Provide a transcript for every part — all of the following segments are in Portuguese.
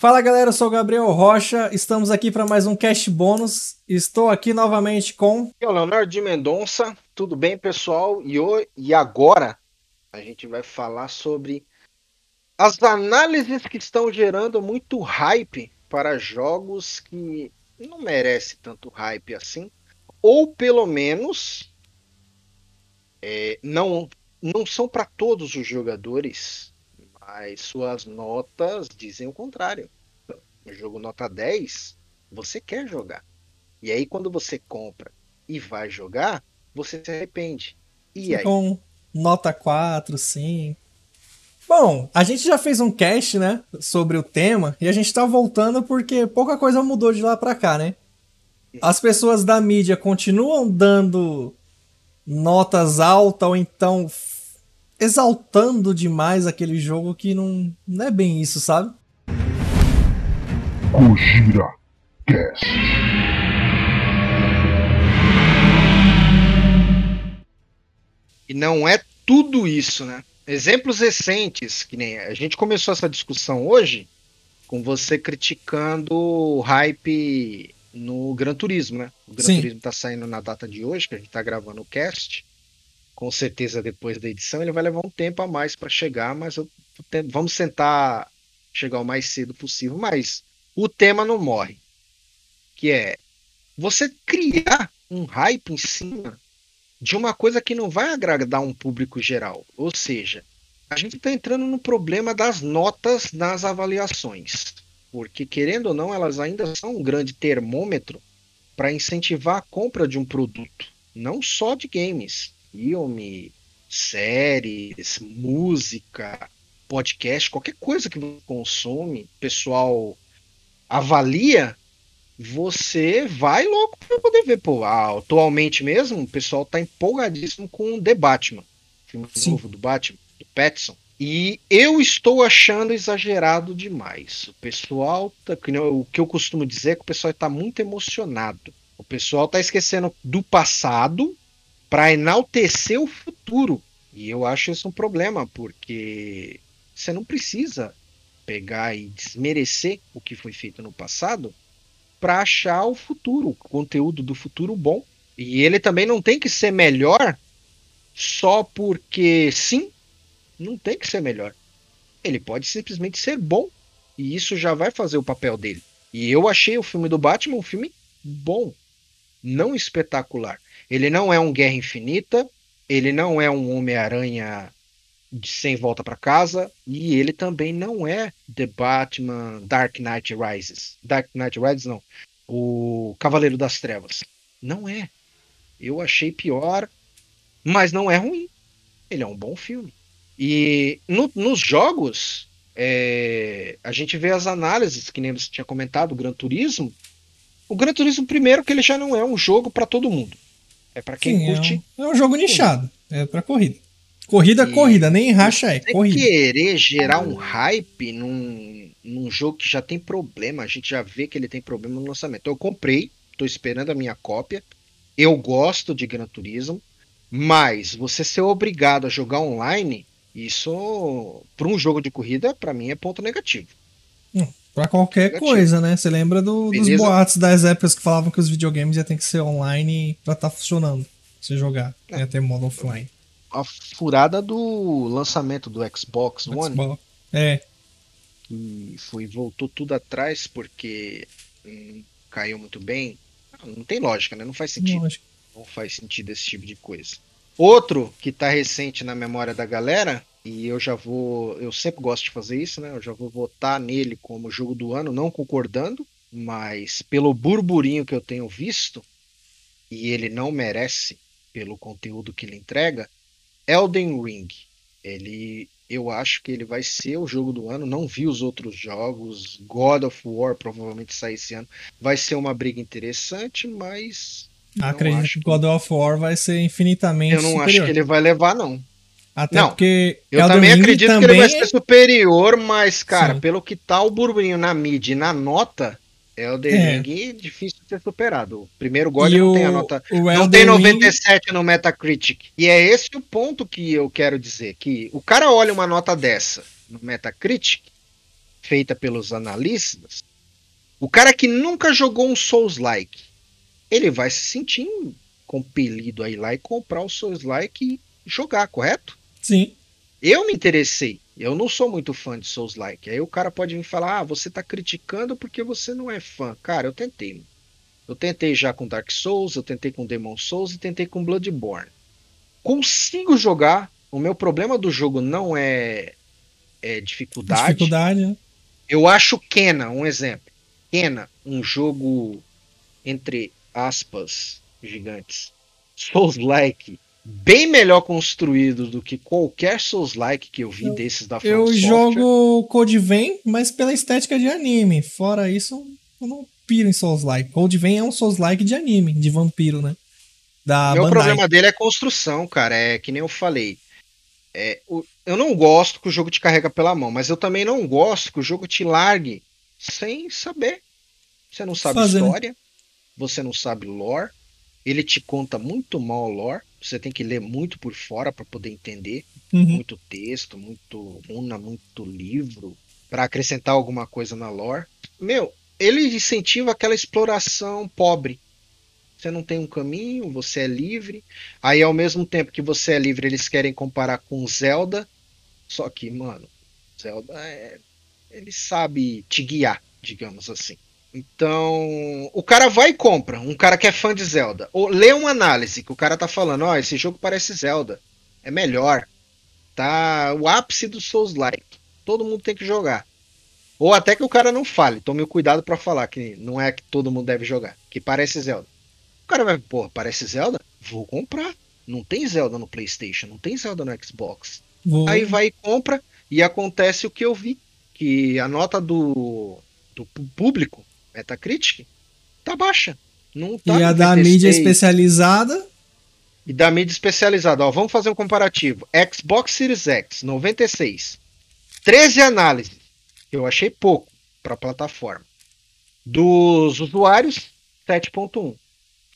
Fala galera, eu sou o Gabriel Rocha, estamos aqui para mais um Cast Bônus. Estou aqui novamente com. Eu, Leonardo de Mendonça, tudo bem pessoal? E, o... e agora a gente vai falar sobre as análises que estão gerando muito hype para jogos que não merecem tanto hype assim, ou pelo menos é, não, não são para todos os jogadores mas suas notas dizem o contrário. Jogo nota 10, você quer jogar. E aí, quando você compra e vai jogar, você se arrepende. E aí? Com nota 4, 5. Bom, a gente já fez um cast, né, sobre o tema, e a gente tá voltando porque pouca coisa mudou de lá pra cá, né? As pessoas da mídia continuam dando notas altas ou então exaltando demais aquele jogo que não, não é bem isso, sabe? Gojira Cast. E não é tudo isso, né? Exemplos recentes, que nem a gente começou essa discussão hoje com você criticando o hype no Gran Turismo, né? O Gran Sim. Turismo tá saindo na data de hoje, que a gente tá gravando o cast com certeza depois da edição ele vai levar um tempo a mais para chegar, mas eu, vamos tentar chegar o mais cedo possível. Mas o tema não morre, que é você criar um hype em cima de uma coisa que não vai agradar um público geral. Ou seja, a gente está entrando no problema das notas nas avaliações, porque querendo ou não, elas ainda são um grande termômetro para incentivar a compra de um produto, não só de games filme, séries, música, podcast, qualquer coisa que você consome, pessoal avalia, você vai logo para poder ver. Pô, ah, atualmente mesmo, o pessoal tá empolgadíssimo com o The Batman, filme Sim. novo do Batman, do Pattinson. E eu estou achando exagerado demais. O pessoal, tá, o que eu costumo dizer é que o pessoal está muito emocionado. O pessoal está esquecendo do passado para enaltecer o futuro. E eu acho isso um problema, porque você não precisa pegar e desmerecer o que foi feito no passado para achar o futuro, o conteúdo do futuro bom. E ele também não tem que ser melhor só porque sim, não tem que ser melhor. Ele pode simplesmente ser bom e isso já vai fazer o papel dele. E eu achei o filme do Batman um filme bom, não espetacular. Ele não é um Guerra Infinita, ele não é um Homem-Aranha sem volta para casa e ele também não é The Batman Dark Knight Rises. Dark Knight Rises não. O Cavaleiro das Trevas. Não é. Eu achei pior, mas não é ruim. Ele é um bom filme. E no, nos jogos, é, a gente vê as análises, que nem você tinha comentado, o Gran Turismo. O Gran Turismo, primeiro, que ele já não é um jogo para todo mundo. É para quem Sim, curte. É um, é um jogo nichado. É para corrida. Corrida, e corrida, nem racha é, corrida. querer gerar um hype num, num jogo que já tem problema, a gente já vê que ele tem problema no lançamento. Eu comprei, tô esperando a minha cópia. Eu gosto de Gran Turismo, mas você ser obrigado a jogar online, isso para um jogo de corrida, para mim é ponto negativo. Hum, para qualquer coisa, né? Você lembra do, dos boatos das épocas que falavam que os videogames iam ter que ser online para estar tá funcionando, você jogar, é. ia ter modo offline a furada do lançamento do Xbox, Xbox. One. É. Que foi, voltou tudo atrás porque hum, caiu muito bem. Não tem lógica, né? Não faz sentido. Lógico. Não faz sentido esse tipo de coisa. Outro que tá recente na memória da galera, e eu já vou. Eu sempre gosto de fazer isso, né? Eu já vou votar nele como jogo do ano, não concordando, mas pelo burburinho que eu tenho visto, e ele não merece pelo conteúdo que ele entrega, Elden Ring. Ele, eu acho que ele vai ser o jogo do ano. Não vi os outros jogos. God of War provavelmente sai esse ano. Vai ser uma briga interessante, mas. Acredito que God of War vai ser infinitamente Eu não superior. acho que ele vai levar, não. Até não, porque eu Elden também Ring acredito também que ele vai ser superior, mas, cara, Sim. pelo que tá o burburinho na mídia e na nota, Elden é. Ring difícil de ser superado. O primeiro God não o, tem a nota. não tem 97 Ring... no Metacritic. E é esse o ponto que eu quero dizer. Que o cara olha uma nota dessa no Metacritic, feita pelos analistas, o cara que nunca jogou um Souls-like, ele vai se sentir compelido a ir lá e comprar o Souls-like e jogar, correto? Sim. Eu me interessei. Eu não sou muito fã de Souls-like. Aí o cara pode me falar: ah, você tá criticando porque você não é fã. Cara, eu tentei. Eu tentei já com Dark Souls, eu tentei com Demon Souls e tentei com Bloodborne. Consigo jogar. O meu problema do jogo não é, é dificuldade. Dificuldade, né? Eu acho Kena, um exemplo. Kena, um jogo entre aspas gigantes, Souls-like, bem melhor construído do que qualquer Souls-like que eu vi eu, desses da From Eu Software. jogo Code Vein, mas pela estética de anime. Fora isso, eu não piro em Souls-like. Code Vein é um Souls-like de anime, de vampiro, né? Da Meu Bandai. problema dele é construção, cara. É que nem eu falei. É, o, eu não gosto que o jogo te carrega pela mão, mas eu também não gosto que o jogo te largue sem saber. Você não sabe história, né? você não sabe lore, ele te conta muito mal lore, você tem que ler muito por fora para poder entender, uhum. muito texto, muito runa, muito livro para acrescentar alguma coisa na lore. Meu, ele incentiva aquela exploração pobre. Você não tem um caminho, você é livre. Aí ao mesmo tempo que você é livre, eles querem comparar com Zelda. Só que, mano, Zelda é ele sabe te guiar, digamos assim. Então, o cara vai e compra, um cara que é fã de Zelda, ou lê uma análise que o cara tá falando, ó, oh, esse jogo parece Zelda, é melhor, tá o ápice do Souls-like, todo mundo tem que jogar. Ou até que o cara não fale, tome cuidado para falar que não é que todo mundo deve jogar, que parece Zelda. O cara vai, pô, parece Zelda? Vou comprar. Não tem Zelda no PlayStation, não tem Zelda no Xbox. Vou. Aí vai e compra e acontece o que eu vi, que a nota do, do público Metacritic tá baixa. Não tá e a da mídia especializada? E da mídia especializada, ó, vamos fazer um comparativo. Xbox Series X, 96. 13 análises. Eu achei pouco para a plataforma. Dos usuários, 7.1.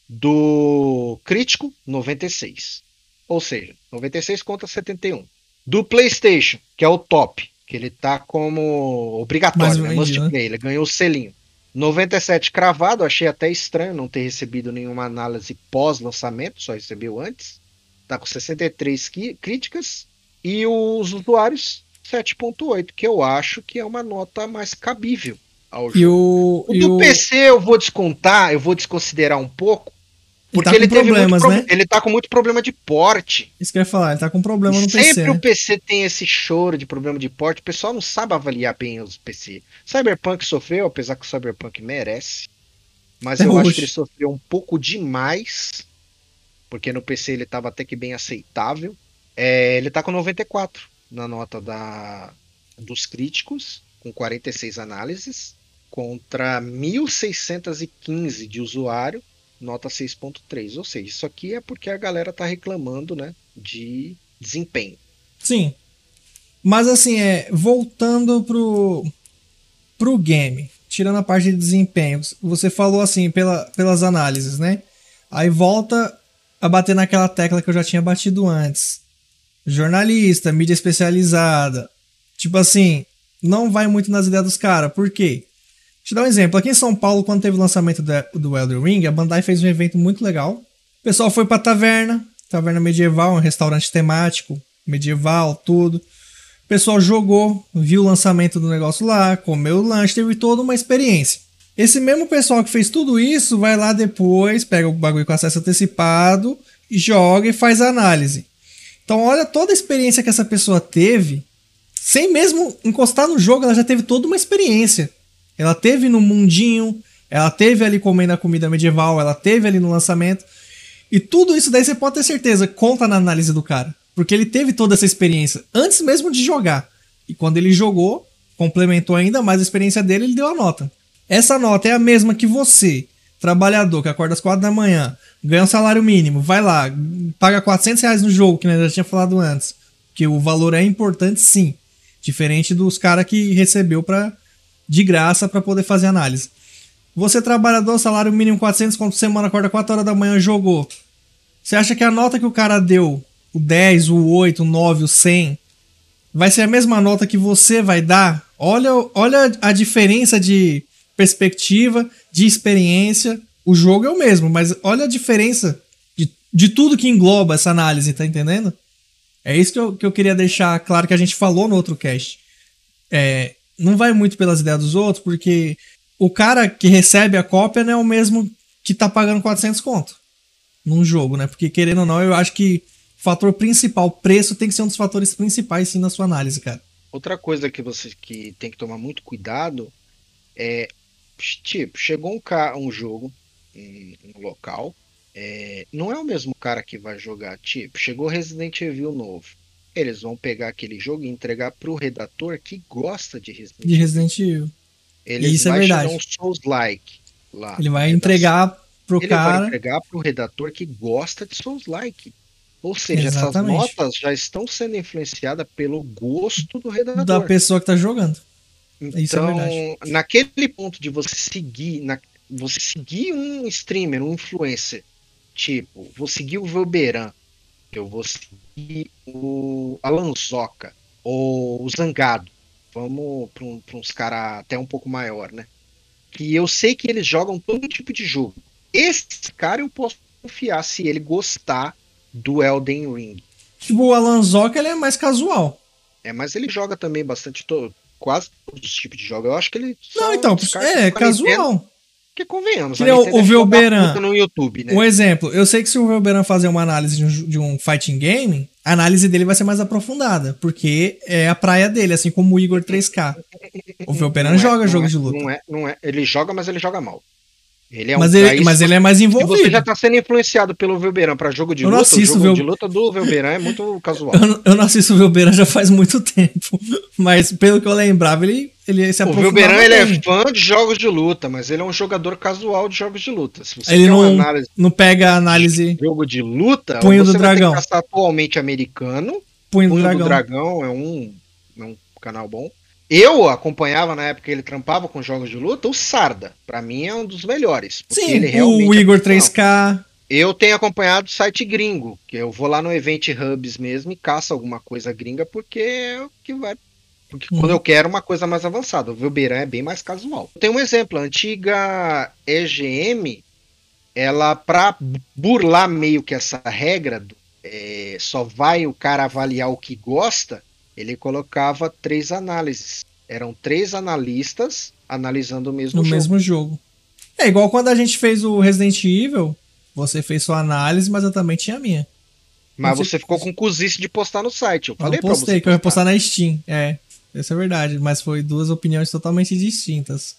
Do crítico, 96. Ou seja, 96 contra 71. Do PlayStation, que é o top, que ele tá como obrigatório, né? Must play, ele ganhou o selinho. 97 cravado, achei até estranho não ter recebido nenhuma análise pós-lançamento, só recebeu antes. Tá com 63 críticas. E os usuários 7.8, que eu acho que é uma nota mais cabível ao jogo. E o, o do o... PC eu vou descontar, eu vou desconsiderar um pouco, porque ele, tá ele problemas, né? Ele tá com muito problema de porte. Isso que eu ia falar, ele tá com problema no sempre PC. Sempre o PC tem esse choro de problema de porte. O pessoal não sabe avaliar bem os PC. Cyberpunk sofreu, apesar que o Cyberpunk merece. Mas é eu hoje. acho que ele sofreu um pouco demais. Porque no PC ele tava até que bem aceitável. É, ele tá com 94 na nota da, dos críticos, com 46 análises, contra 1615 de usuário nota 6.3. Ou seja, isso aqui é porque a galera tá reclamando, né, de desempenho. Sim. Mas assim, é, voltando pro pro game, tirando a parte de desempenho, você falou assim pela, pelas análises, né? Aí volta a bater naquela tecla que eu já tinha batido antes. Jornalista, mídia especializada. Tipo assim, não vai muito nas ideias dos caras. Por quê? Te dar um exemplo. Aqui em São Paulo, quando teve o lançamento do Elder Ring, a Bandai fez um evento muito legal. O pessoal foi pra taverna, taverna medieval, um restaurante temático, medieval, tudo. O pessoal jogou, viu o lançamento do negócio lá, comeu o lanche, teve toda uma experiência. Esse mesmo pessoal que fez tudo isso vai lá depois, pega o bagulho com acesso antecipado, joga e faz a análise. Então, olha toda a experiência que essa pessoa teve, sem mesmo encostar no jogo, ela já teve toda uma experiência. Ela teve no mundinho, ela teve ali comendo a comida medieval, ela teve ali no lançamento. E tudo isso daí você pode ter certeza, conta na análise do cara. Porque ele teve toda essa experiência antes mesmo de jogar. E quando ele jogou, complementou ainda mais a experiência dele, ele deu a nota. Essa nota é a mesma que você, trabalhador, que acorda às 4 da manhã, ganha um salário mínimo, vai lá, paga 400 reais no jogo, que eu já tinha falado antes. Que o valor é importante sim. Diferente dos caras que recebeu para de graça para poder fazer análise. Você trabalhador, salário mínimo 400 conto por semana, acorda 4 horas da manhã, jogou. Você acha que a nota que o cara deu, o 10, o 8, o 9, o 100, vai ser a mesma nota que você vai dar. Olha, olha a diferença de perspectiva, de experiência. O jogo é o mesmo, mas olha a diferença de, de tudo que engloba essa análise, tá entendendo? É isso que eu, que eu queria deixar claro que a gente falou no outro cast. É, não vai muito pelas ideias dos outros, porque o cara que recebe a cópia não é o mesmo que tá pagando 400 conto num jogo, né? Porque querendo ou não, eu acho que o fator principal, preço, tem que ser um dos fatores principais sim na sua análise, cara. Outra coisa que você que tem que tomar muito cuidado é tipo, chegou um, um jogo em um local, é, não é o mesmo cara que vai jogar, tipo, chegou Resident Evil novo. Eles vão pegar aquele jogo e entregar pro redator que gosta de Resident Evil. De Resident Evil. Ele Isso é verdade. um Souls-like lá. Ele vai entregar pro ele cara. Ele vai entregar pro redator que gosta de Souls-like. Ou seja, Exatamente. essas notas já estão sendo influenciadas pelo gosto do redator. Da pessoa que tá jogando. Então, Isso é verdade. naquele ponto de você seguir, na, você seguir um streamer, um influencer, tipo, vou seguir o Velberan, eu vou seguir o Alanzoca, ou o Zangado, vamos para um, uns caras até um pouco maior, né? Que eu sei que eles jogam todo tipo de jogo. Esse cara eu posso confiar se ele gostar do Elden Ring. Tipo, o Alan Zoka, ele é mais casual. É, mas ele joga também bastante, todo, quase todos os tipos de jogos. Eu acho que ele. Não, então, é, casual. Que convenhamos. Que o, o Velberan. No YouTube, né? Um exemplo, eu sei que se o Velberan fazer uma análise de um, de um, fighting game, a análise dele vai ser mais aprofundada, porque é a praia dele, assim como o Igor 3K. O Velberan é, joga é, jogo de luta. Não é, não é. Ele joga, mas ele joga mal. Ele é mas, um ele, mas ele é mais envolvido. Você já está sendo influenciado pelo Velberan para jogo de eu luta, o jogo Vel... de luta do Velberan é muito casual. Eu não, eu não assisto o Velberan já faz muito tempo, mas pelo que eu lembrava, ele, ele se O Velberan ele é fã de jogos de luta, mas ele é um jogador casual de jogos de luta. Se você ele não, análise não pega análise... jogo de luta, Punho do Dragão. atualmente americano. Punho, Punho do, Dragão. do Dragão é um, é um canal bom. Eu acompanhava na época que ele trampava com jogos de luta, o Sarda. Para mim é um dos melhores. Sim, o Igor 3K. Eu tenho acompanhado o site gringo, que eu vou lá no Event Hubs mesmo e caço alguma coisa gringa, porque é o que vai. Porque uhum. quando eu quero uma coisa mais avançada, o Velberan é bem mais casual. Tem um exemplo, a antiga EGM, ela, pra burlar meio que essa regra, do, é, só vai o cara avaliar o que gosta, ele colocava três análises. Eram três analistas analisando o mesmo no jogo. mesmo jogo. É igual quando a gente fez o Resident Evil, você fez sua análise, mas eu também tinha a minha. Mas você, ficou com cozice de postar no site. Eu falei eu postei, pra você. que eu ia postar na Steam. É, isso é verdade. Mas foi duas opiniões totalmente distintas.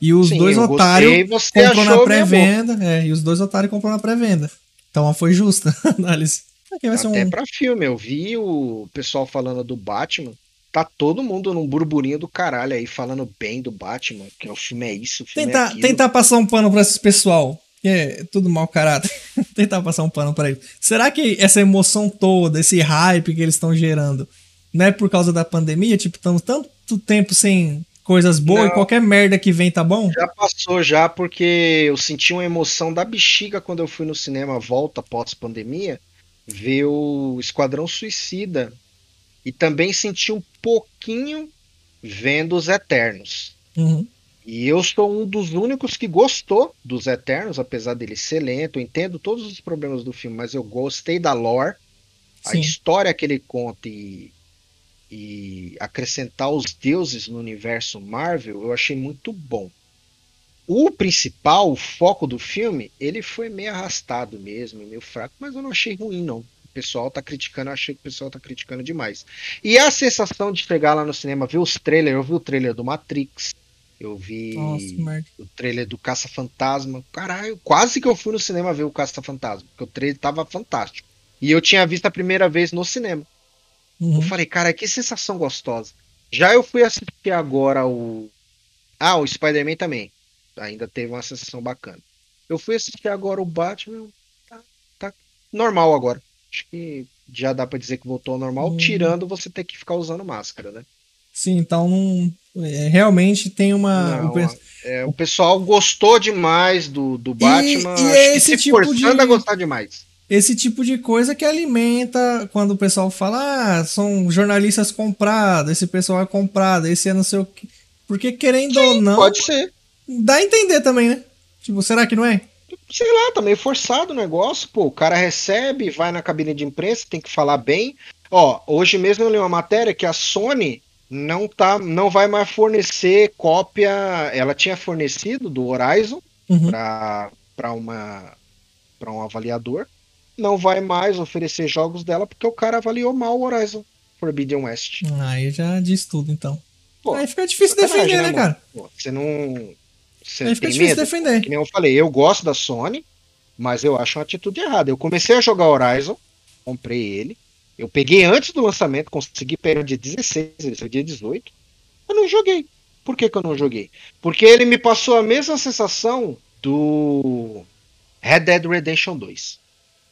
E os Sim, dois otários comprou na pré-venda. É, e os dois otários comprou na pré-venda. Então foi justa a análise. Aqui vai Até um... pra filme, eu vi o pessoal falando do Batman. Tá todo mundo num burburinho do caralho aí, falando bem do Batman, que o filme é isso, o filme tentar, é tentar passar um pano pra esse pessoal, que é tudo mau caráter. tentar passar um pano pra ele. Será que essa emoção toda, esse hype que eles estão gerando, não é por causa da pandemia? Tipo, estamos tanto tempo sem coisas boas não, e qualquer merda que vem tá bom? Já passou já, porque eu senti uma emoção da bexiga quando eu fui no cinema volta pós-pandemia ver o Esquadrão Suicida e também senti um pouquinho vendo os Eternos. Uhum. E eu sou um dos únicos que gostou dos Eternos, apesar dele ser lento. Eu entendo todos os problemas do filme, mas eu gostei da lore, Sim. a história que ele conta e, e acrescentar os deuses no universo Marvel, eu achei muito bom. O principal, o foco do filme, ele foi meio arrastado mesmo, meio fraco, mas eu não achei ruim, não. O pessoal tá criticando, eu achei que o pessoal tá criticando demais. E a sensação de chegar lá no cinema, ver os trailers, eu vi o trailer do Matrix, eu vi Nossa, o trailer do Caça-Fantasma. Caralho, quase que eu fui no cinema ver o Caça-Fantasma, porque o trailer tava fantástico. E eu tinha visto a primeira vez no cinema. Uhum. Eu falei, cara, que sensação gostosa. Já eu fui assistir agora o. Ah, o Spider-Man também ainda teve uma sensação bacana. Eu fui assistir agora o Batman, tá, tá normal agora. Acho que já dá para dizer que voltou ao normal, hum. tirando você ter que ficar usando máscara, né? Sim, então é, realmente tem uma. Não, o, é, o, pessoal gostou demais do, do Batman. E, e é esse tipo de... a gostar demais. esse tipo de coisa que alimenta quando o pessoal fala, ah, são jornalistas comprados, esse pessoal é comprado, esse é não sei o que. Porque querendo Sim, ou não. Pode ser. Dá a entender também, né? Tipo, será que não é? Sei lá, tá meio forçado o negócio, pô. O cara recebe, vai na cabine de imprensa, tem que falar bem. Ó, hoje mesmo eu li uma matéria que a Sony não tá, não vai mais fornecer cópia. Ela tinha fornecido do Horizon uhum. para uma para um avaliador não vai mais oferecer jogos dela porque o cara avaliou mal o Horizon Forbidden West. Aí já diz tudo, então. Pô, Aí fica difícil defender, né, né cara? Pô, você não. Aí fica difícil medo? defender. Que nem eu falei, eu gosto da Sony, mas eu acho uma atitude errada. Eu comecei a jogar Horizon, comprei ele. Eu peguei antes do lançamento, consegui pegar dia 16, ele saiu dia 18. Eu não joguei. Por que, que eu não joguei? Porque ele me passou a mesma sensação do Red Dead Redemption 2.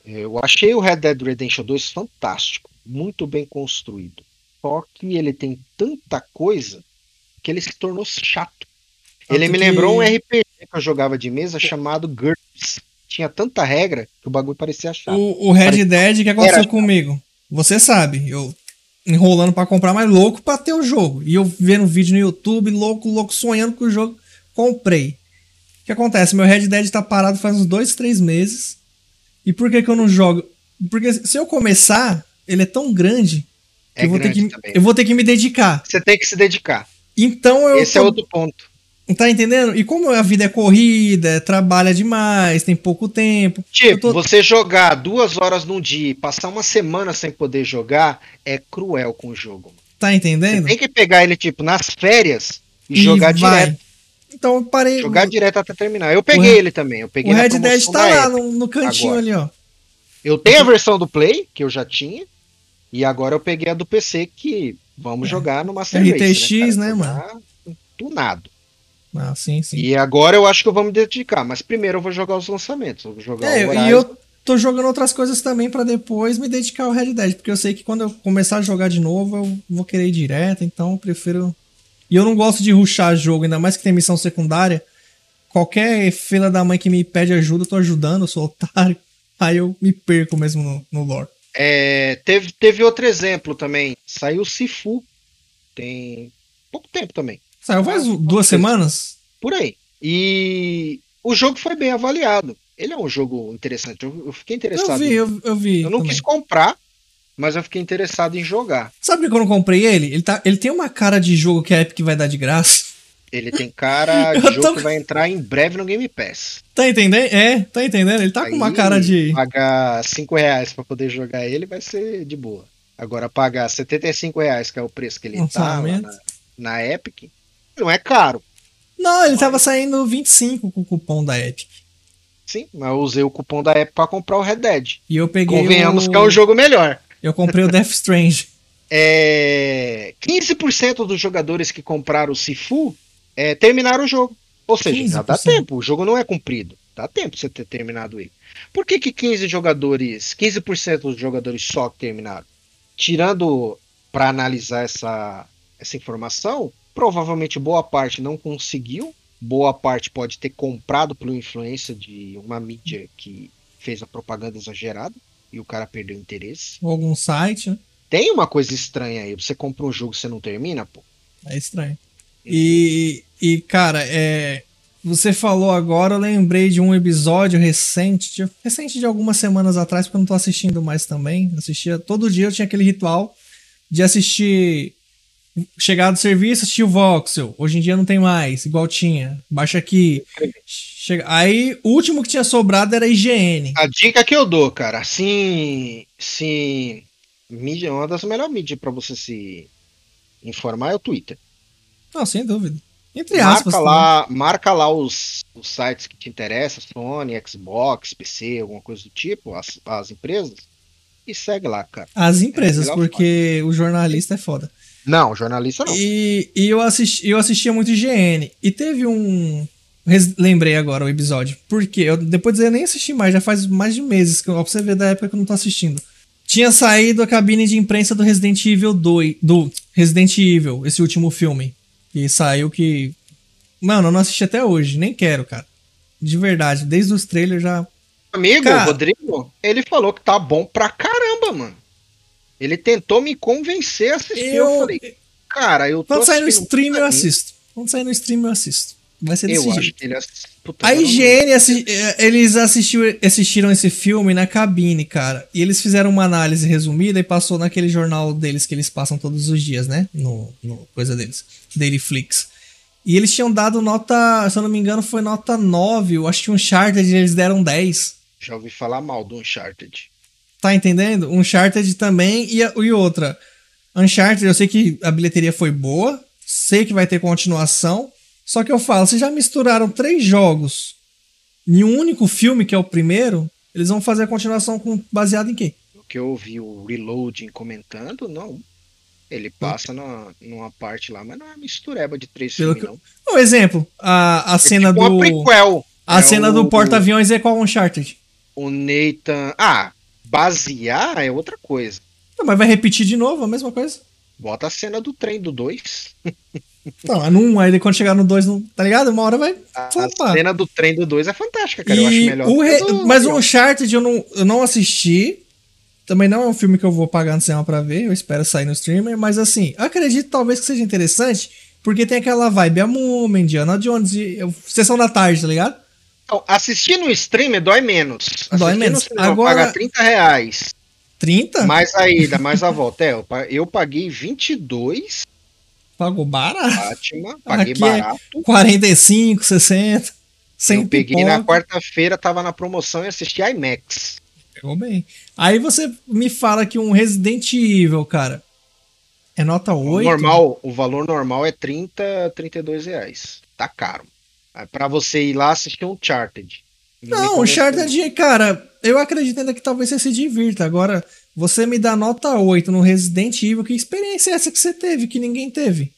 Eu achei o Red Dead Redemption 2 fantástico, muito bem construído. Só que ele tem tanta coisa que ele se tornou chato. Tanto ele me que... lembrou um RPG que eu jogava de mesa chamado GURPS. Tinha tanta regra que o bagulho parecia chato. O, o Red parecia... Dead, que aconteceu Era comigo? Você sabe, eu enrolando para comprar mais louco para ter o jogo. E eu vendo vídeo no YouTube, louco, louco, sonhando com o jogo, comprei. O que acontece? Meu Red Dead tá parado faz uns dois, três meses. E por que, que eu não jogo? Porque se eu começar, ele é tão grande que, é eu, vou ter que eu vou ter que me dedicar. Você tem que se dedicar. Então eu. Esse é tô... é outro ponto. Tá entendendo? E como a vida é corrida, trabalha demais, tem pouco tempo. Tipo, tô... você jogar duas horas num dia e passar uma semana sem poder jogar é cruel com o jogo. Tá entendendo? Você tem que pegar ele, tipo, nas férias e, e jogar vai. direto. Então eu parei. Jogar direto até terminar. Eu peguei o... ele também. Eu peguei o Red Dead tá lá no, no, cantinho agora. ali, ó. Eu tenho a versão do Play, que eu já tinha. E agora eu peguei a do PC, que vamos é. jogar no Master RTX, Race, né, né mano? Tunado. Ah, sim, sim. E agora eu acho que eu vou me dedicar. Mas primeiro eu vou jogar os lançamentos. vou jogar é, e eu tô jogando outras coisas também para depois me dedicar ao Red Dead. Porque eu sei que quando eu começar a jogar de novo, eu vou querer ir direto. Então eu prefiro e eu não gosto de ruxar jogo, ainda mais que tem missão secundária. Qualquer filha da mãe que me pede ajuda, eu tô ajudando, eu sou otário. Aí eu me perco mesmo no, no lore. É, teve, teve outro exemplo também. Saiu o Sifu. Tem pouco tempo também. Saiu faz ah, duas semanas? Por aí. E o jogo foi bem avaliado. Ele é um jogo interessante. Eu, fiquei interessado. Eu vi, eu, eu vi. Eu não também. quis comprar, mas eu fiquei interessado em jogar. Sabe por que eu não comprei ele? Ele, tá, ele tem uma cara de jogo que a Epic vai dar de graça. Ele tem cara de jogo tô... que vai entrar em breve no Game Pass. Tá entendendo? É, tá entendendo? Ele tá Aí, com uma cara de. Pagar 5 reais pra poder jogar ele vai ser de boa. Agora, pagar 75 reais, que é o preço que ele tá na, na Epic, não é caro. Não, ele mas... tava saindo 25 com o cupom da Epic. Sim, mas eu usei o cupom da Epic pra comprar o Red Dead. E eu peguei. Convenhamos o... que é um jogo melhor. Eu comprei o Death Strange. É, 15% dos jogadores que compraram o Sifu é, terminaram o jogo. Ou seja, já dá tempo. O jogo não é cumprido. Dá tempo você ter terminado ele. Por que, que 15 jogadores, 15% dos jogadores só terminaram? Tirando para analisar essa, essa informação, provavelmente boa parte não conseguiu. Boa parte pode ter comprado por influência de uma mídia que fez a propaganda exagerada e o cara perdeu interesse. Ou algum site, né? Tem uma coisa estranha aí. Você compra um jogo e você não termina, pô. É estranho. E, e cara, é, você falou agora, eu lembrei de um episódio recente, de, recente de algumas semanas atrás, porque eu não tô assistindo mais também. Assistia todo dia, eu tinha aquele ritual de assistir. Chegar do serviço, assistir o Voxel. Hoje em dia não tem mais, igual tinha. Baixa aqui. Chega... Aí, o último que tinha sobrado era a IGN. A dica que eu dou, cara, assim, se mídia, uma das melhores mídias para você se informar é o Twitter. Não, sem dúvida. Entre marca aspas. Lá, marca lá os, os sites que te interessam, Sony, Xbox, PC, alguma coisa do tipo, as, as empresas, e segue lá, cara. As empresas, é porque o jornalista é foda. Não, jornalista não. E, e eu, assisti, eu assistia muito IGN. E teve um, Lembrei agora o episódio. Porque eu, depois eu nem assisti mais, já faz mais de meses, que, você ver da época que eu não tô assistindo. Tinha saído a cabine de imprensa do Resident Evil 2. Do Resident Evil, esse último filme. Que saiu que. Mano, eu não assisti até hoje, nem quero, cara. De verdade, desde os trailers já. amigo, cara, Rodrigo, ele falou que tá bom pra caramba, mano. Ele tentou me convencer a assistir. Eu, eu falei, cara, eu tô Quando sair no stream, eu assisto. Quando sair no stream, eu assisto. Vai ser desse eu jeito. Acho que ele Puta, a IGN, assi é, eles assistiu, assistiram esse filme na cabine, cara. E eles fizeram uma análise resumida e passou naquele jornal deles que eles passam todos os dias, né? No, no coisa deles. Daily Flix. E eles tinham dado nota, se eu não me engano, foi nota 9. Eu acho que Uncharted eles deram 10. Já ouvi falar mal do Uncharted. Tá entendendo? Uncharted também. E, e outra. Uncharted, eu sei que a bilheteria foi boa. Sei que vai ter continuação. Só que eu falo, vocês já misturaram três jogos em um único filme, que é o primeiro, eles vão fazer a continuação com, baseado em quê? O que eu ouvi o Reloading comentando, não. Ele passa na, numa parte lá, mas não é mistureba de três Pelo filmes, que... não. Um exemplo, a, a é cena tipo do. Prequel. A é cena o, do porta-aviões é qual Uncharted? O Nathan. Ah, basear é outra coisa. Não, mas vai repetir de novo a mesma coisa? Bota a cena do trem do 2. Não, é 1, aí quando chegar no 2, tá ligado? Uma hora vai A cena do trem do 2 é fantástica, cara. E eu acho melhor. O re... do... Mas o Uncharted eu não, eu não assisti. Também não é um filme que eu vou pagar no cinema pra ver. Eu espero sair no streamer. Mas assim, acredito talvez que seja interessante. Porque tem aquela vibe a Múmia, Indiana Jones, e, sessão da tarde, tá ligado? Então, assistir no streamer dói menos. Dói assistir menos. Cinema, Agora... Pagar 30 reais. 30? Mais a ida, mais a volta. É, eu paguei 22 Pagou barato. Fátima, paguei Aqui é barato. É 45, 60. 100 eu peguei na quarta-feira, tava na promoção e assisti IMAX. Pegou bem. Aí você me fala que um Resident Evil, cara, é nota 8. O normal, o valor normal é 30, 32 reais. Tá caro. É pra você ir lá assistir um Charted. Não, o Charted, cara, eu acredito ainda que talvez você se divirta. Agora, você me dá nota 8 no Resident Evil, que experiência é essa que você teve, que ninguém teve?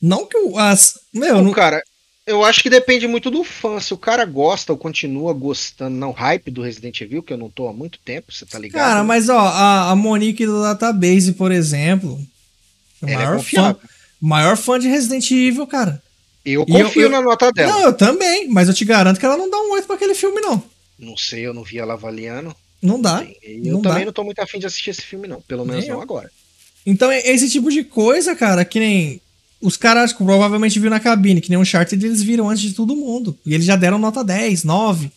Não que o. As, meu, não... Cara, eu acho que depende muito do fã. Se o cara gosta ou continua gostando, não, hype do Resident Evil, que eu não tô há muito tempo, você tá ligado? Cara, mas ó, a, a Monique do Database, por exemplo. Ela é maior, é fã, maior fã de Resident Evil, cara. Eu confio eu, na nota dela. Não, eu também, mas eu te garanto que ela não dá um 8 pra aquele filme, não. Não sei, eu não vi ela avaliando. Não dá. Eu não também dá. não tô muito afim de assistir esse filme, não. Pelo menos nem não eu. agora. Então, esse tipo de coisa, cara, que nem. Os caras provavelmente viram na cabine, que nem um Uncharted eles viram antes de todo mundo. E eles já deram nota 10, 9.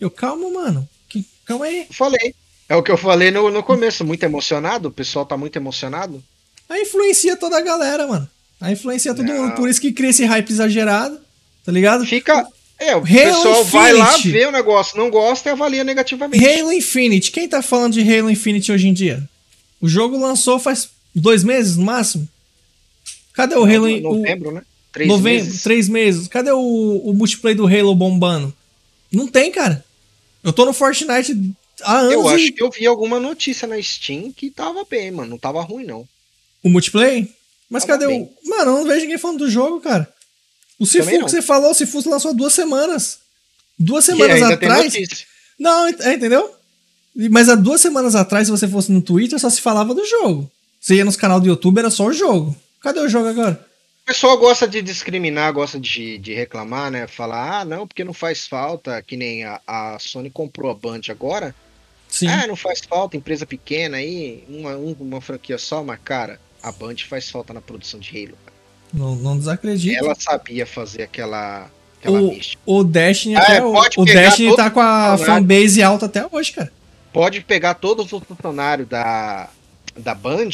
Eu, calma, mano. Que, calma aí. Falei. É o que eu falei no, no começo. Muito emocionado. O pessoal tá muito emocionado. Aí influencia toda a galera, mano. Aí influencia todo não. mundo. Por isso que cria esse hype exagerado. Tá ligado? Fica. É, o Halo pessoal Infinite. vai lá ver o negócio, não gosta e avalia negativamente. Halo Infinite. Quem tá falando de Halo Infinite hoje em dia? O jogo lançou faz dois meses no máximo. Cadê o Halo? Novembro, o... né? Três novembro, meses. Três meses. Cadê o, o multiplayer do Halo bombando? Não tem, cara. Eu tô no Fortnite há anos. Eu acho e... que eu vi alguma notícia na Steam que tava bem, mano. Não tava ruim, não. O multiplayer? Mas tava cadê bem. o. Mano, eu não vejo ninguém falando do jogo, cara. O Sifu que você falou, o Sifu lançou duas semanas. Duas semanas atrás. Não, é, entendeu? Mas há duas semanas atrás, se você fosse no Twitter, só se falava do jogo. Você ia nos canal do YouTube, era só o jogo. Cadê o jogo agora? O pessoal gosta de discriminar, gosta de, de reclamar, né? Falar, ah, não, porque não faz falta, que nem a, a Sony comprou a Band agora. Sim. Ah, não faz falta, empresa pequena aí, uma, uma franquia só, mas cara, a Band faz falta na produção de Halo. Não, não desacredito. Ela sabia fazer aquela. aquela o, o Destiny, ah, até, o, o Destiny tá com a fanbase alta até hoje, cara. Pode pegar todos os funcionários da, da Band,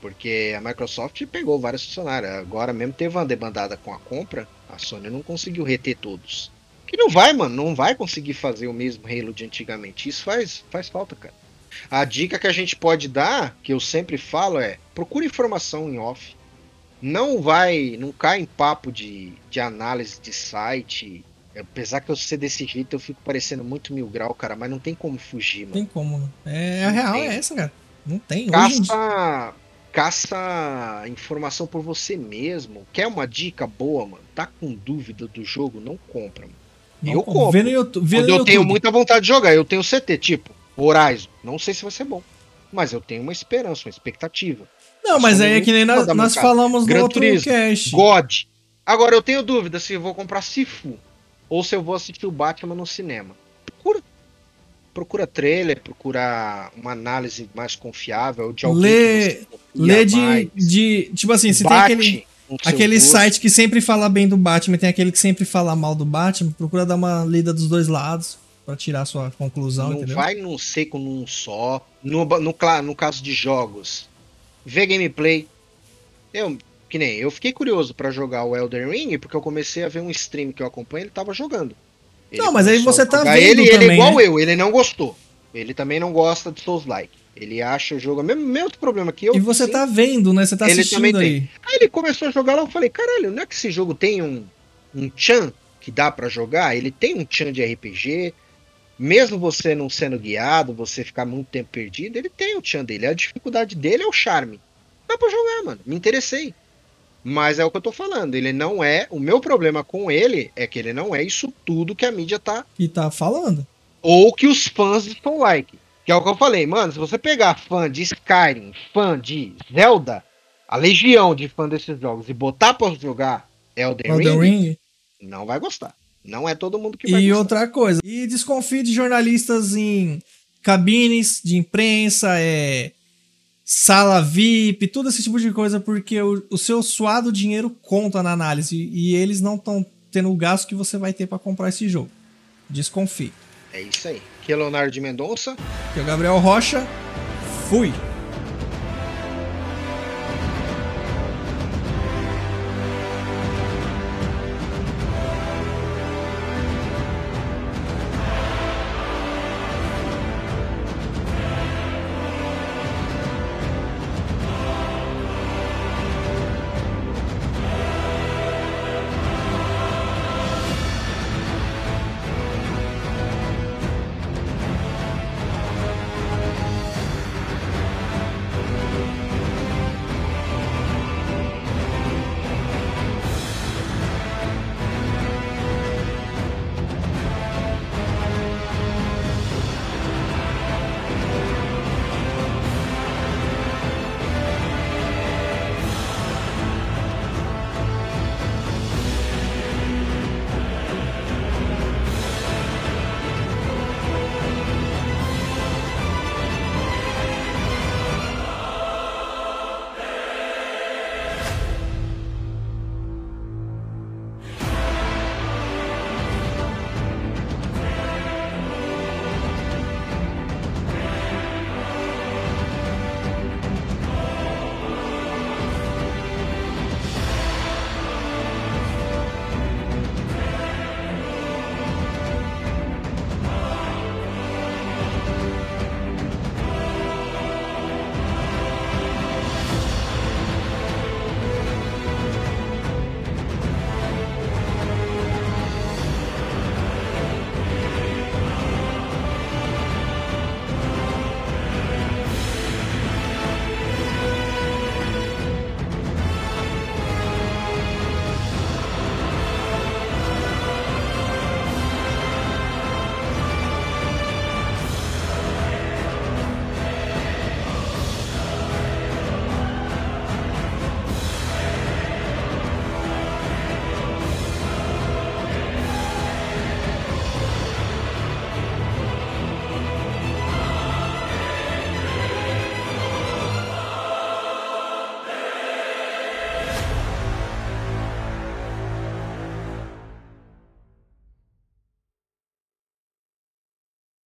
porque a Microsoft pegou vários funcionários. Agora mesmo teve uma demandada com a compra, a Sony não conseguiu reter todos. Que não vai, mano, não vai conseguir fazer o mesmo Halo de antigamente. Isso faz, faz falta, cara. A dica que a gente pode dar, que eu sempre falo, é procure informação em off não vai, não cai em papo de, de análise de site. Apesar que eu ser desse jeito, eu fico parecendo muito mil grau, cara, mas não tem como fugir, mano. Tem como. É, a real tem. é essa, cara. Não tem. Caça, Hoje... caça informação por você mesmo. Quer uma dica boa, mano? Tá com dúvida do jogo? Não compra, mano. Não, eu compro. Vê no YouTube, no eu YouTube. tenho muita vontade de jogar, eu tenho CT, tipo, Horizon. Não sei se vai ser bom. Mas eu tenho uma esperança, uma expectativa. Não, mas aí é que nem nós, nós falamos Gran no outro Turismo, cast. God. Agora, eu tenho dúvida se eu vou comprar Sifu ou se eu vou assistir o Batman no cinema. Procura. procura trailer, procura uma análise mais confiável de alguém lê, lê de, de. Tipo assim, se tem aquele. Aquele site que sempre fala bem do Batman, tem aquele que sempre fala mal do Batman, procura dar uma lida dos dois lados para tirar sua conclusão, não entendeu? vai num seco num só. No, no, no caso de jogos, vê gameplay. Eu, que nem, eu fiquei curioso para jogar o Elden Ring, porque eu comecei a ver um stream que eu acompanho, ele tava jogando. Ele não, mas aí você tá vendo ele, também, ele é igual né? eu, ele não gostou. Ele também não gosta de Souls-like. Ele acha o jogo, mesmo, mesmo problema que eu. E você sim, tá vendo, né? Você tá assistindo aí. Tem. Aí ele começou a jogar lá, eu falei, caralho, não é que esse jogo tem um, um chan que dá para jogar? Ele tem um chan de RPG, mesmo você não sendo guiado, você ficar muito tempo perdido, ele tem o chan dele. A dificuldade dele é o charme. Dá pra jogar, mano. Me interessei. Mas é o que eu tô falando. Ele não é. O meu problema com ele é que ele não é isso tudo que a mídia tá. E tá falando. Ou que os fãs estão like. Que é o que eu falei, mano. Se você pegar fã de Skyrim, fã de Zelda, a legião de fã desses jogos, e botar pra jogar Elden, Elden Ring, Ring, não vai gostar. Não é todo mundo que vai E gostar. outra coisa, e desconfie de jornalistas em cabines de imprensa, é sala VIP, todo esse tipo de coisa, porque o, o seu suado dinheiro conta na análise e eles não estão tendo o gasto que você vai ter para comprar esse jogo. Desconfie. É isso aí. Aqui é Leonardo de Mendonça. Aqui é o Gabriel Rocha. Fui.